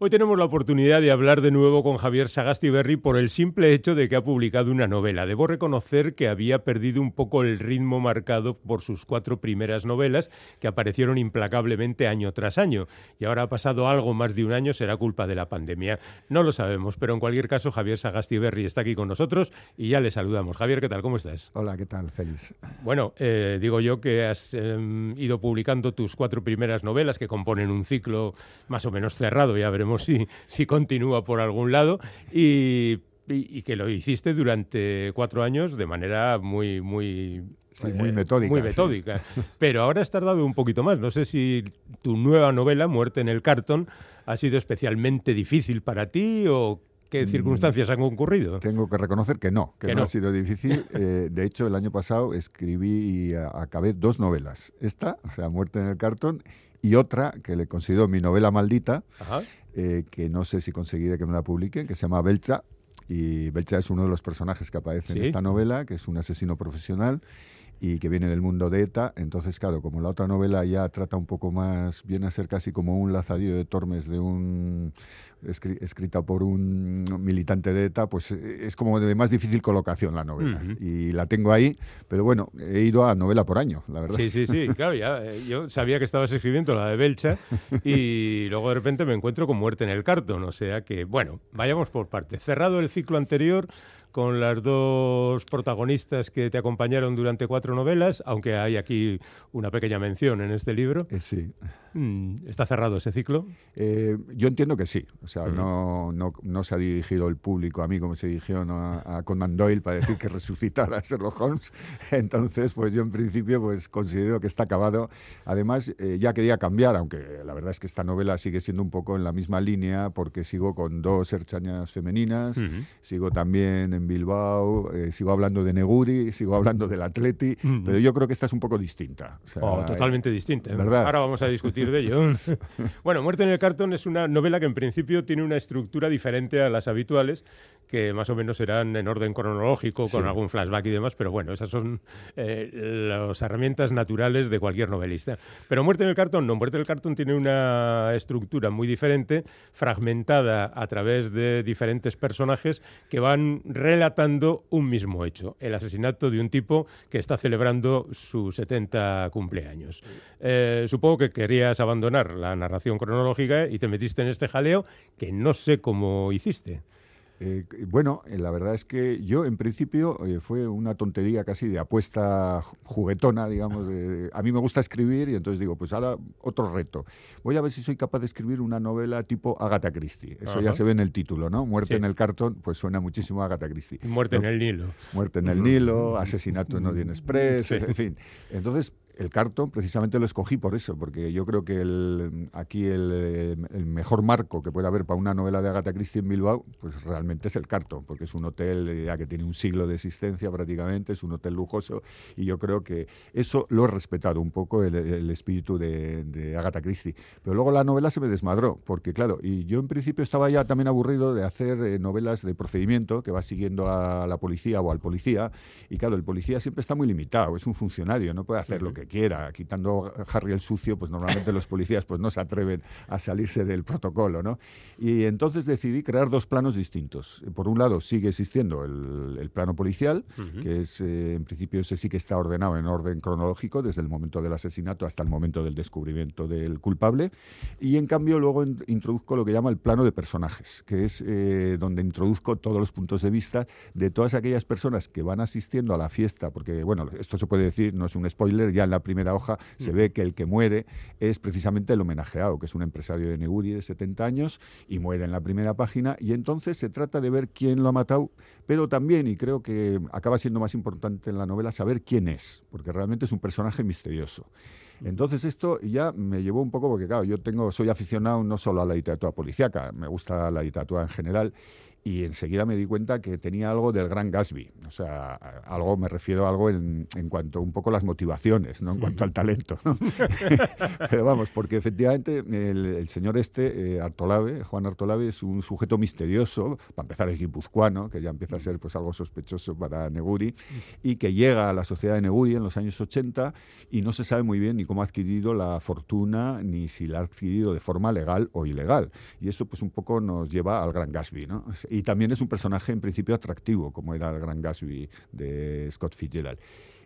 Hoy tenemos la oportunidad de hablar de nuevo con Javier Sagastiberri por el simple hecho de que ha publicado una novela. Debo reconocer que había perdido un poco el ritmo marcado por sus cuatro primeras novelas, que aparecieron implacablemente año tras año. Y ahora ha pasado algo más de un año, será culpa de la pandemia. No lo sabemos, pero en cualquier caso, Javier Sagastiberri está aquí con nosotros y ya le saludamos. Javier, ¿qué tal? ¿Cómo estás? Hola, ¿qué tal? Feliz. Bueno, eh, digo yo que has em, ido publicando tus cuatro primeras novelas que componen un ciclo más o menos cerrado, ya veremos si, si continúa por algún lado. Y, que lo hiciste durante cuatro años de manera muy, muy muy metódica. Muy metódica. Pero ahora has tardado un poquito más. No sé si tu nueva novela, Muerte en el cartón, ha sido especialmente difícil para ti o qué mm, circunstancias han concurrido. Tengo que reconocer que no, que, no, ha sido difícil. Eh, de hecho, el año pasado escribí y acabé dos novelas. Esta, o sea, Muerte en el cartón, y otra que le considero mi novela maldita, eh, que no sé si conseguiré que me la publiquen, que se llama Belcha. Y Belcha es uno de los personajes que aparece en esta novela, que es un asesino profesional y que viene del mundo de ETA. Entonces, claro, como la otra novela ya trata un poco más, viene a ser casi como un lazadillo de Tormes de un, escrita por un militante de ETA, pues eh, es como de más difícil colocación la novela. Y la tengo ahí, pero bueno, he ido a novela por año, la verdad. Sí, sí, sí, claro, ya, eh, yo sabía que estabas escribiendo la de Belcha y luego de repente me encuentro con Muerte en el Cartón, o sea que, bueno, vayamos por parte. Cerrado el ciclo anterior, con las dos protagonistas que te acompañaron durante cuatro novelas, aunque hay aquí una pequeña mención en este libro. Eh, sí. Mm, ¿Está cerrado ese ciclo? Eh, yo entiendo que sí. O sea, no, no, no, se ha dirigido el público a mí como se dirigió a, Conan Doyle para decir que resucitara a Sherlock Holmes. Entonces, pues yo en principio pues considero que está acabado. Además, eh, ya quería cambiar, aunque la verdad es que esta novela sigue siendo un poco en la misma línea porque sigo con dos herchañas femeninas, sigo también en Bilbao, eh, sigo hablando de Neguri, sigo hablando del Atleti, pero yo creo que esta es un poco distinta. Oh, totalmente distinta. ¿eh? ¿verdad? Ahora vamos a discutir de ello. bueno, Muerte en el cartón es una novela que en principio tiene una estructura diferente a las habituales, que más o menos serán en orden cronológico, con algún flashback y demás, pero bueno, esas son eh, las herramientas naturales de cualquier novelista. Pero Muerte en el cartón no, Muerte en el cartón tiene una estructura muy diferente, fragmentada a través de diferentes personajes que van relatando un mismo hecho, el asesinato de un tipo que está celebrando su 70 cumpleaños. Eh, supongo que querías abandonar la narración cronológica y te metiste en este jaleo que no sé cómo hiciste. Eh, bueno, eh, la verdad es que yo en principio eh, fue una tontería casi de apuesta juguetona, digamos. a mí me gusta escribir y entonces digo, pues ahora otro reto. Voy a ver si soy capaz de escribir una novela tipo Agatha Christie. Eso ya se ve en el título, ¿no? Muerte en el cartón, pues suena muchísimo a Agatha Christie. Muerte en el Nilo. Muerte en el Nilo, asesinato en Orient Express, en fin. Entonces el cartón precisamente lo escogí por eso, porque yo creo que el, aquí el, mejor marco que puede haber para una novela de Agatha Christie en Bilbao, pues realmente es el cartón, porque es un hotel eh, ya que tiene un siglo de existencia prácticamente, es un hotel lujoso, y yo creo que eso lo he respetado un poco el, espíritu de, Agatha Christie. Pero luego la novela se me desmadró, porque claro, y yo en principio estaba ya también aburrido de hacer eh, novelas de procedimiento que va siguiendo a la policía o al policía, y claro, el policía siempre está muy limitado, es un funcionario, no puede hacer lo que quiera. Quitando Harry el sucio, pues normalmente los policías pues no se atreven a salirse del protocolo, ¿no? Y entonces decidí crear dos planos distintos. Por un lado sigue existiendo el, plano policial, que es eh, en principio ese sí que está ordenado en orden cronológico desde el momento del asesinato hasta el momento del descubrimiento del culpable. Y en cambio luego introduzco lo que llama el plano de personajes, que es eh, donde introduzco todos los puntos de vista de todas aquellas personas que van asistiendo a la fiesta, porque bueno, esto se puede decir, no es un spoiler, ya en la primera hoja se ve que el que muere es precisamente el homenajeado, que es un empresario de Neguri de 70 años y muere en la primera página. Y entonces se trata de ver quién lo ha matado, pero también, y creo que acaba siendo más importante en la novela, saber quién es, porque realmente es un personaje misterioso. Entonces esto ya me llevó un poco, porque claro, yo tengo, soy aficionado no solo a la literatura policíaca, me gusta la literatura en general, y enseguida me di cuenta que tenía algo del gran Gatsby. O sea, algo, me refiero a algo en, en cuanto un poco las motivaciones, no en cuanto al talento. Pero vamos, porque efectivamente el, señor este, eh, Artolave, Juan Artolave, es un sujeto misterioso, para empezar es guipuzcoano, que ya empieza a ser pues algo sospechoso para Neguri, y que llega a la sociedad de Neguri en los años 80 y no se sabe muy bien ni cómo ha adquirido la fortuna, ni si la ha adquirido de forma legal o ilegal. Y eso pues un poco nos lleva al gran Gatsby, ¿no? Y también es un personaje en principio atractivo, como era el Gran Gatsby de Scott Fitzgerald.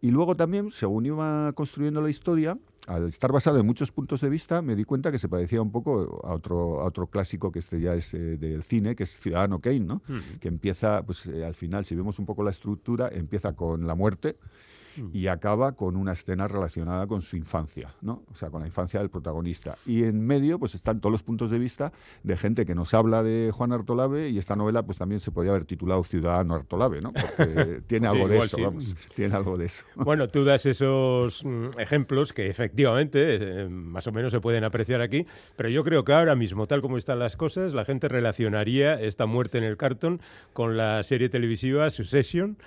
Y luego también, según iba construyendo la historia, al estar basado en muchos puntos de vista, me di cuenta que se parecía un poco a otro, a otro clásico que este ya es eh, del cine, que es Ciudadano Kane, ¿no? Que empieza, pues eh, al final, si vemos un poco la estructura, empieza con la muerte. Y acaba con una escena relacionada con su infancia, ¿no? O sea, con la infancia del protagonista. Y en medio, pues están todos los puntos de vista de gente que nos habla de Juan Artolave y esta novela, pues también se podría haber titulado Ciudadano Artolave, ¿no? Porque tiene algo de eso, vamos, tiene algo de eso. Bueno, tú das esos mm, ejemplos que efectivamente eh, más o menos se pueden apreciar aquí, pero yo creo que ahora mismo, tal como están las cosas, la gente relacionaría esta muerte en el cartón con la serie televisiva Succession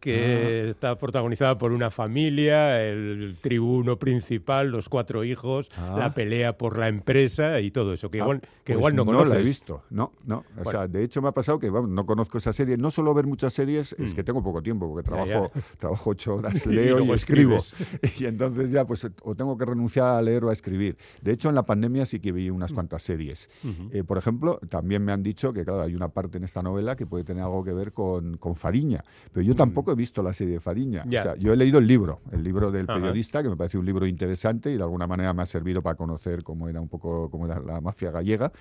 que ah. está protagonizada por una familia, el tribuno principal, los cuatro hijos, ah. la pelea por la empresa y todo eso, que ah, igual, que igual pues no conoces. No la he visto, no, no. O sea, de hecho me ha pasado que no conozco esa serie. No solo ver muchas series, es mm. que tengo poco tiempo, porque trabajo, trabajo ocho horas, leo y, escribo. y entonces ya, pues, o tengo que renunciar a leer o a escribir. De hecho, en la pandemia sí que vi unas mm. cuantas series. Eh, por ejemplo, también me han dicho que, claro, hay una parte en esta novela que puede tener algo que ver con, con Fariña, pero yo mm. Tampoco he visto la serie de Fariña. O sea, yo he leído el libro, el libro del periodista, que me parece un libro interesante y de alguna manera me ha servido para conocer cómo era un poco cómo era la mafia gallega.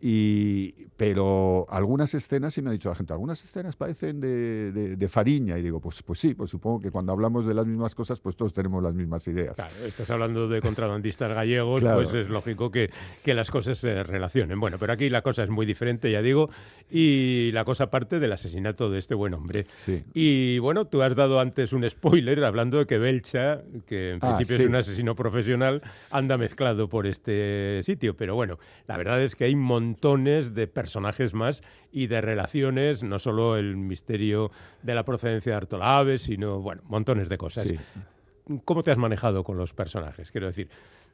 Y, pero algunas escenas, sí me ha dicho la gente, algunas escenas parecen de, de, Fariña. Y digo, pues, pues sí, pues supongo que cuando hablamos de las mismas cosas, pues todos tenemos las mismas ideas. Claro, estás hablando de contrabandistas gallegos, pues es lógico que, que las cosas se relacionen. Bueno, pero aquí la cosa es muy diferente, ya digo, y la cosa parte del asesinato de este buen hombre. Sí. Y bueno, tú has dado antes un spoiler hablando de que Belcha, que en ah, principio es un asesino profesional, anda mezclado por este sitio. Pero bueno, la verdad es que hay montones de personajes más y de relaciones, no solo el misterio de la procedencia de Artolave, sino, bueno, montones de cosas. ¿Cómo te has manejado con los personajes? Quiero decir,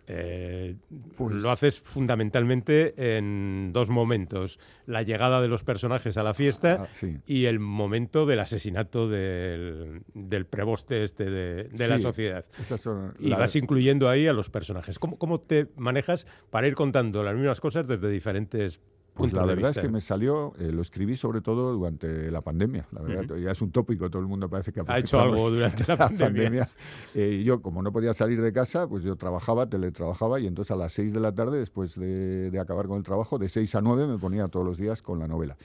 eh, pues lo haces fundamentalmente en dos momentos: la llegada de los personajes a la fiesta ah, y el momento del asesinato del, del preboste este de, la sociedad. y vas incluyendo ahí a los personajes. ¿Cómo, ¿Cómo te manejas para ir contando las mismas cosas desde diferentes pues la verdad es que me salió, eh, lo escribí sobre todo durante la pandemia. La verdad, ya es un tópico, todo el mundo parece que ha hecho algo durante la, pandemia. Eh, yo, como no podía salir de casa, pues yo trabajaba, teletrabajaba y entonces a las 6 de la tarde, después de, acabar con el trabajo, de 6 a 9 me ponía todos los días con la novela.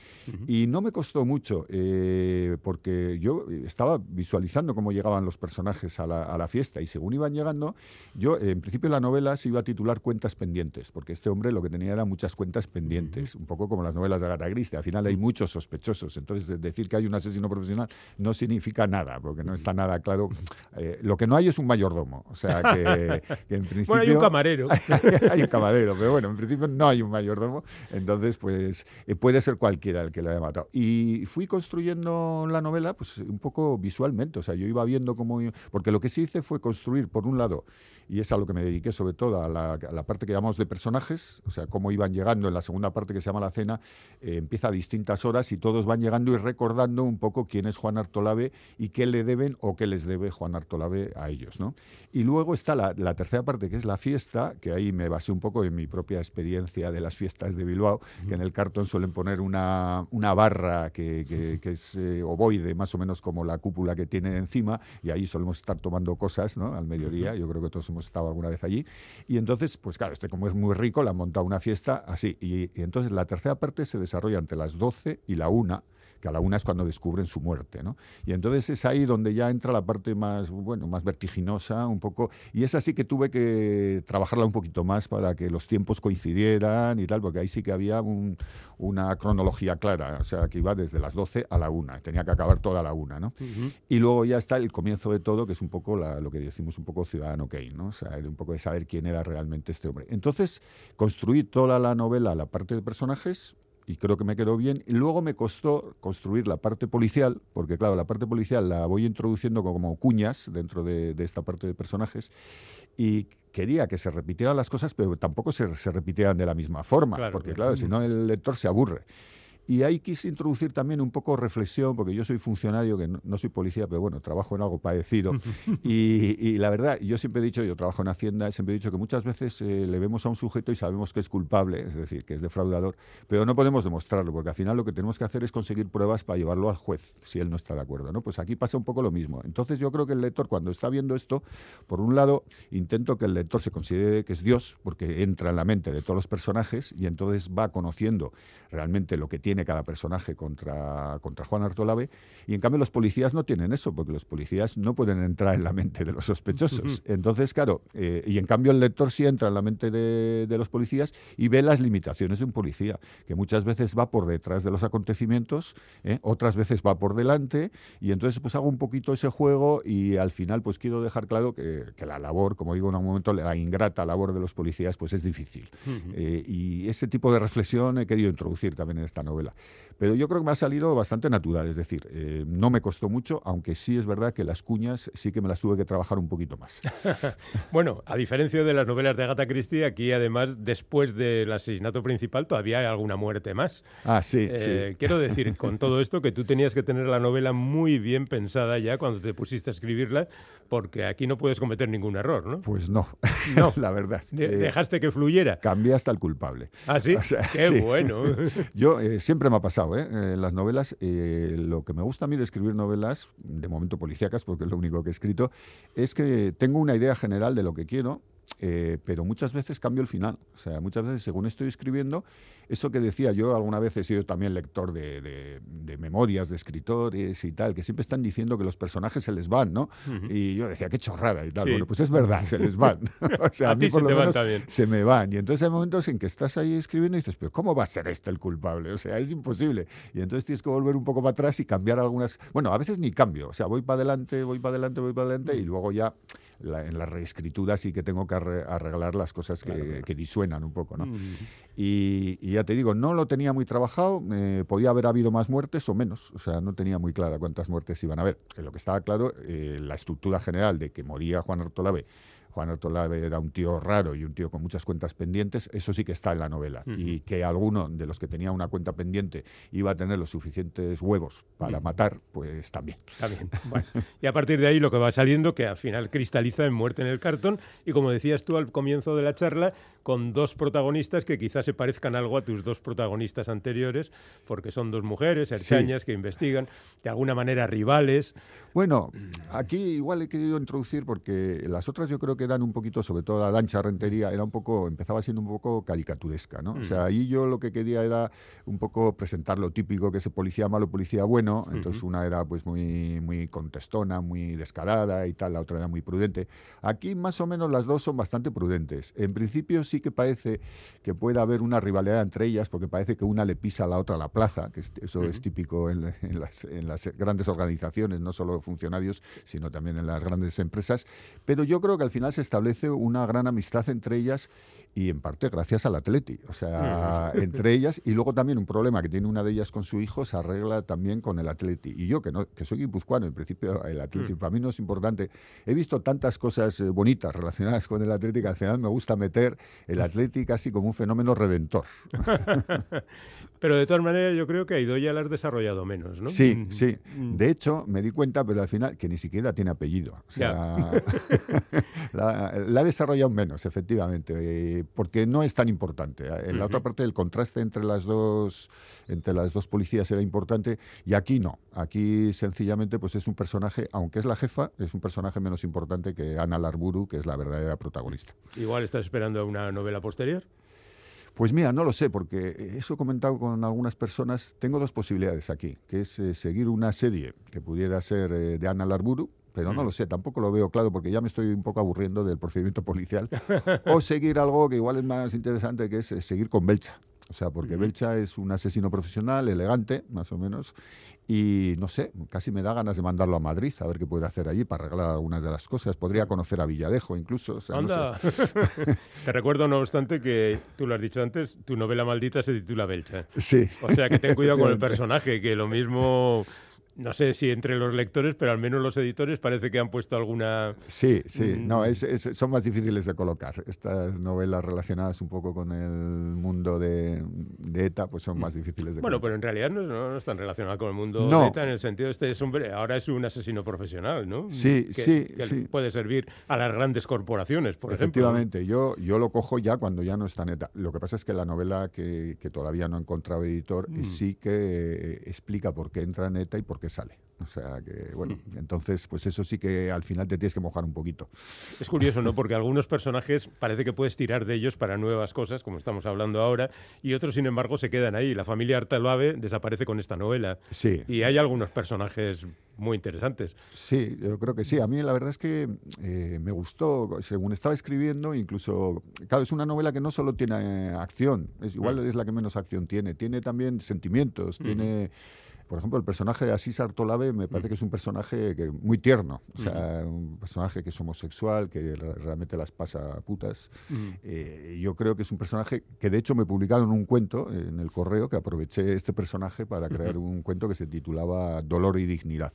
Y no me costó mucho, eh, porque yo estaba visualizando cómo llegaban los personajes a la, a la, fiesta y según iban llegando, yo en principio la novela se iba a titular Cuentas pendientes, porque este hombre lo que tenía era muchas cuentas pendientes un poco como las novelas de Agatha Christie. Al final hay muchos sospechosos. Entonces, decir que hay un asesino profesional no significa nada, porque no está nada claro. Eh, lo que no hay es un mayordomo. O sea, que, en principio... Bueno, hay un camarero. hay un camarero, pero bueno, en principio no hay un mayordomo. Entonces, pues eh, puede ser cualquiera el que lo haya matado. Y fui construyendo la novela, pues un poco visualmente. O sea, yo iba viendo cómo... Porque lo que sí hice fue construir, por un lado, y es a lo que me dediqué sobre todo, a la, parte que llamamos de personajes, o sea, cómo iban llegando en la segunda parte que se llama La Cena, eh, empieza a distintas horas y todos van llegando y recordando un poco quién es Juan Artolave y qué le deben o qué les debe Juan Artolave a ellos, ¿no? Y luego está la, tercera parte, que es la fiesta, que ahí me basé un poco en mi propia experiencia de las fiestas de Bilbao, que en el cartón suelen poner una, una barra que, que, es eh, ovoide, más o menos como la cúpula que tiene encima, y ahí solemos estar tomando cosas, ¿no? Al mediodía, yo creo que todos hemos estado alguna vez allí. Y entonces, pues claro, este como es muy rico, le han montado una fiesta así. Y, y entonces la tercera parte se desarrolla entre las 12 y la 1 que a la una es cuando descubren su muerte, ¿no? Y entonces es ahí donde ya entra la parte más, bueno, más vertiginosa, un poco, y es así que tuve que trabajarla un poquito más para que los tiempos coincidieran y tal, porque ahí sí que había una cronología clara, o sea, que iba desde las 12 a la una, tenía que acabar toda la una, ¿no? Y luego ya está el comienzo de todo, que es un poco lo que decimos un poco Ciudadano Kane, ¿no? O sea, un poco de saber quién era realmente este hombre. Entonces, construí toda la novela, la parte de personajes, y creo que me quedó bien. Y luego me costó construir la parte policial, porque claro, la parte policial la voy introduciendo como cuñas dentro de, esta parte de personajes y quería que se repitieran las cosas, pero tampoco se, se repitieran de la misma forma, porque claro, si no el lector se aburre. Y ahí quise introducir también un poco reflexión, porque yo soy funcionario, que no, soy policía, pero bueno, trabajo en algo parecido. y, la verdad, yo siempre he dicho, yo trabajo en Hacienda, siempre he dicho que muchas veces eh, le vemos a un sujeto y sabemos que es culpable, es decir, que es defraudador, pero no podemos demostrarlo, porque al final lo que tenemos que hacer es conseguir pruebas para llevarlo al juez, si él no está de acuerdo. ¿no? Pues aquí pasa un poco lo mismo. Entonces yo creo que el lector, cuando está viendo esto, por un lado, intento que el lector se considere que es Dios, porque entra en la mente de todos los personajes y entonces va conociendo realmente lo que tiene cada personaje contra, contra Juan Artolave, y en cambio los policías no tienen eso, porque los policías no pueden entrar en la mente de los sospechosos. Entonces, claro, eh, y en cambio el lector sí entra en la mente de, los policías y ve las limitaciones de un policía, que muchas veces va por detrás de los acontecimientos, ¿eh? otras veces va por delante, y entonces pues hago un poquito ese juego y al final pues quiero dejar claro que, la labor, como digo en un momento, la ingrata labor de los policías pues es difícil. Eh, y ese tipo de reflexión he querido introducir también en esta novela. Pero yo creo que me ha salido bastante natural, es decir, eh, no me costó mucho, aunque sí es verdad que las cuñas sí que me las tuve que trabajar un poquito más. bueno, a diferencia de las novelas de Agatha Christie, aquí además, después del asesinato principal, todavía hay alguna muerte más. Ah, sí, eh, Quiero decir, con todo esto, que tú tenías que tener la novela muy bien pensada ya cuando te pusiste a escribirla, porque aquí no puedes cometer ningún error, ¿no? Pues no, no, la verdad. Eh, dejaste que fluyera. Cambié hasta el culpable. Ah, sí. Qué bueno. Yo siempre me ha pasado ¿eh? En las novelas, eh, lo que me gusta a mí de escribir novelas, de momento policíacas, porque es lo único que he escrito, es que tengo una idea general de lo que quiero eh, pero muchas veces cambio el final. O sea, muchas veces según estoy escribiendo, eso que decía yo, alguna vez he sido también lector de, memorias de escritores y tal, que siempre están diciendo que los personajes se les van, ¿no? Y yo decía, qué chorrada y tal. Bueno, pues es verdad, se les van. o sea, a, mí por lo menos se me van. Y entonces hay momentos en que estás ahí escribiendo y dices, pero ¿cómo va a ser este el culpable? O sea, es imposible. Y entonces tienes que volver un poco para atrás y cambiar algunas... Bueno, a veces ni cambio. O sea, voy para adelante, voy para adelante, voy para adelante y luego ya en la reescritura sí que tengo que arreglar las cosas que, disuenan un poco, ¿no? Mm. Y, ya te digo, no lo tenía muy trabajado, eh, podía haber habido más muertes o menos, o sea, no tenía muy clara cuántas muertes iban a haber. lo que estaba claro, eh, la estructura general de que moría Juan Artolave Juan Artolave era un tío raro y un tío con muchas cuentas pendientes, eso sí que está en la novela. Y que alguno de los que tenía una cuenta pendiente iba a tener los suficientes huevos para matar, pues también. También. Y a partir de ahí lo que va saliendo, que al final cristaliza en muerte en el cartón, y como decías tú al comienzo de la charla, con dos protagonistas que quizás se parezcan algo a tus dos protagonistas anteriores, porque son dos mujeres, herchañas, que investigan, de alguna manera rivales. Bueno, aquí igual he querido introducir, porque las otras yo creo que dan un poquito, sobre todo la lancha rentería, era un poco, empezaba siendo un poco caricaturesca, ¿no? O sea, mm. ahí yo lo que quería era un poco presentar lo típico que es policía malo, policía bueno, entonces una era pues muy, muy contestona, muy descarada y tal, la otra era muy prudente. Aquí más o menos las dos son bastante prudentes. En principio sí que parece que puede haber una rivalidad entre ellas, porque parece que una le pisa a la otra la plaza, que eso es típico en, las, grandes organizaciones, no solo funcionarios, sino también en las grandes empresas. Pero yo creo que al final se establece una gran amistad entre ellas y en parte gracias al Atleti. O sea, entre ellas, y luego también un problema que tiene una de ellas con su hijo se arregla también con el Atleti. Y yo, que, no, que soy guipuzcoano, en principio el Atleti para mí no es importante. He visto tantas cosas eh, bonitas relacionadas con el Atleti que al final me gusta meter el Atleti casi como un fenómeno redentor. pero de todas maneras yo creo que a Idoya la has desarrollado menos, ¿no? Sí, mm, sí. Mm. De hecho, me di cuenta, pero al final, que ni siquiera tiene apellido. O sea, la, la, ha desarrollado menos, efectivamente, eh, porque no es tan importante. En la otra parte, el contraste entre las dos, entre las dos policías era importante y aquí no. Aquí sencillamente pues es un personaje, aunque es la jefa, es un personaje menos importante que Ana Larburu, que es la verdadera protagonista. Igual estás esperando una novela posterior. Pues mira, no lo sé, porque eso he comentado con algunas personas. Tengo dos posibilidades aquí, que es eh, seguir una serie que pudiera ser eh, de Ana Larburu, pero no lo sé, tampoco lo veo claro porque ya me estoy un poco aburriendo del procedimiento policial. o seguir algo que igual es más interesante, que es eh, seguir con Belcha O sea, porque Belcha es un asesino profesional, elegante, más o menos, y no sé, casi me da ganas de mandarlo a Madrid a ver qué puede hacer allí para arreglar algunas de las cosas. Podría conocer a Villadejo incluso. Anda. Te recuerdo, no obstante, que tú lo has dicho antes, tu novela maldita se titula Belcha. Sí. O sea, que ten cuidado con el personaje, que lo mismo no sé si entre los lectores, pero al menos los editores parece que han puesto alguna... Sí, sí, mm. no, son más difíciles de colocar. Estas novelas relacionadas un poco con el mundo de, ETA, pues son más difíciles de Bueno, colocar. pero en realidad no, están relacionadas con el mundo de ETA en el sentido de este hombre, ahora es un asesino profesional, ¿no? Sí, sí, que puede servir a las grandes corporaciones, por Efectivamente, ejemplo. yo, yo lo cojo ya cuando ya no está en ETA. Lo que pasa es que la novela que, todavía no he encontrado editor mm. sí que explica por qué entra en ETA y por qué sale. O sea que, bueno, entonces, pues eso sí que al final te tienes que mojar un poquito. Es curioso, ¿no? Porque algunos personajes parece que puedes tirar de ellos para nuevas cosas, como estamos hablando ahora, y otros, sin embargo, se quedan ahí. La familia Artaloave desaparece con esta novela. Sí. Y hay algunos personajes muy interesantes. Sí, yo creo que sí. A mí la verdad es que eh, me gustó, según estaba escribiendo, incluso, claro, es una novela que no solo tiene acción, es, igual mm. es la que menos acción tiene, tiene también sentimientos, tiene por ejemplo, el personaje de Asís Artolave me parece mm. que es un personaje que, muy tierno, o sea, un personaje que es homosexual, que realmente las pasa putas. Eh, yo creo que es un personaje que de hecho me publicaron un cuento en el correo que aproveché este personaje para crear un cuento que se titulaba Dolor y Dignidad.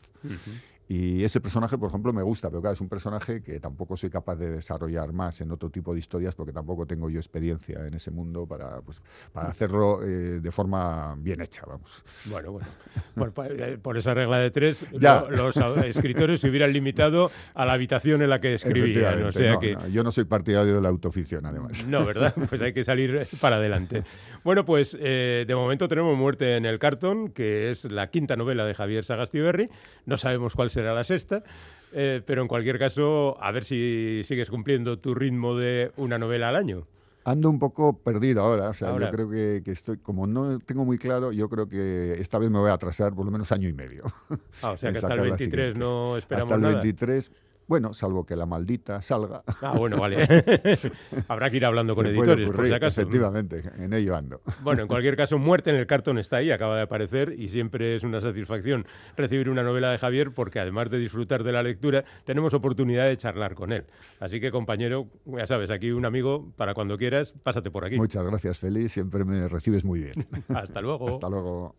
Y ese personaje, por ejemplo, me gusta, pero claro, es un personaje que tampoco soy capaz de desarrollar más en otro tipo de historias porque tampoco tengo yo experiencia en ese mundo para, pues, para hacerlo eh, de forma bien hecha, vamos. Bueno, bueno, por, esa regla de tres, los escritores se hubieran limitado a la habitación en la que escribían. O sea que... yo no soy partidario de la autoficción, además. No, ¿verdad? Pues hay que salir para adelante. Bueno, pues eh, de momento tenemos Muerte en el cartón, que es la quinta novela de Javier Sagastiberri. No sabemos cuál será a la sexta. Eh, pero en cualquier caso, a ver si sigues cumpliendo tu ritmo de una novela al año. Ando un poco perdido ahora, o sea, yo creo que, estoy, como no tengo muy claro, yo creo que esta vez me voy a atrasar por lo menos año y medio. Ah, o sea que hasta el 23 no esperamos nada. Hasta el 23 bueno, salvo que la maldita salga. Ah, bueno, vale. Habrá que ir hablando con editores, por si acaso. Efectivamente, en ello ando. Bueno, en cualquier caso, Muerte en el cartón está ahí, acaba de aparecer, y siempre es una satisfacción recibir una novela de Javier, porque además de disfrutar de la lectura, tenemos oportunidad de charlar con él. Así que, compañero, ya sabes, aquí un amigo, para cuando quieras, pásate por aquí. Muchas gracias, Félix, siempre me recibes muy bien. Hasta luego. Hasta luego.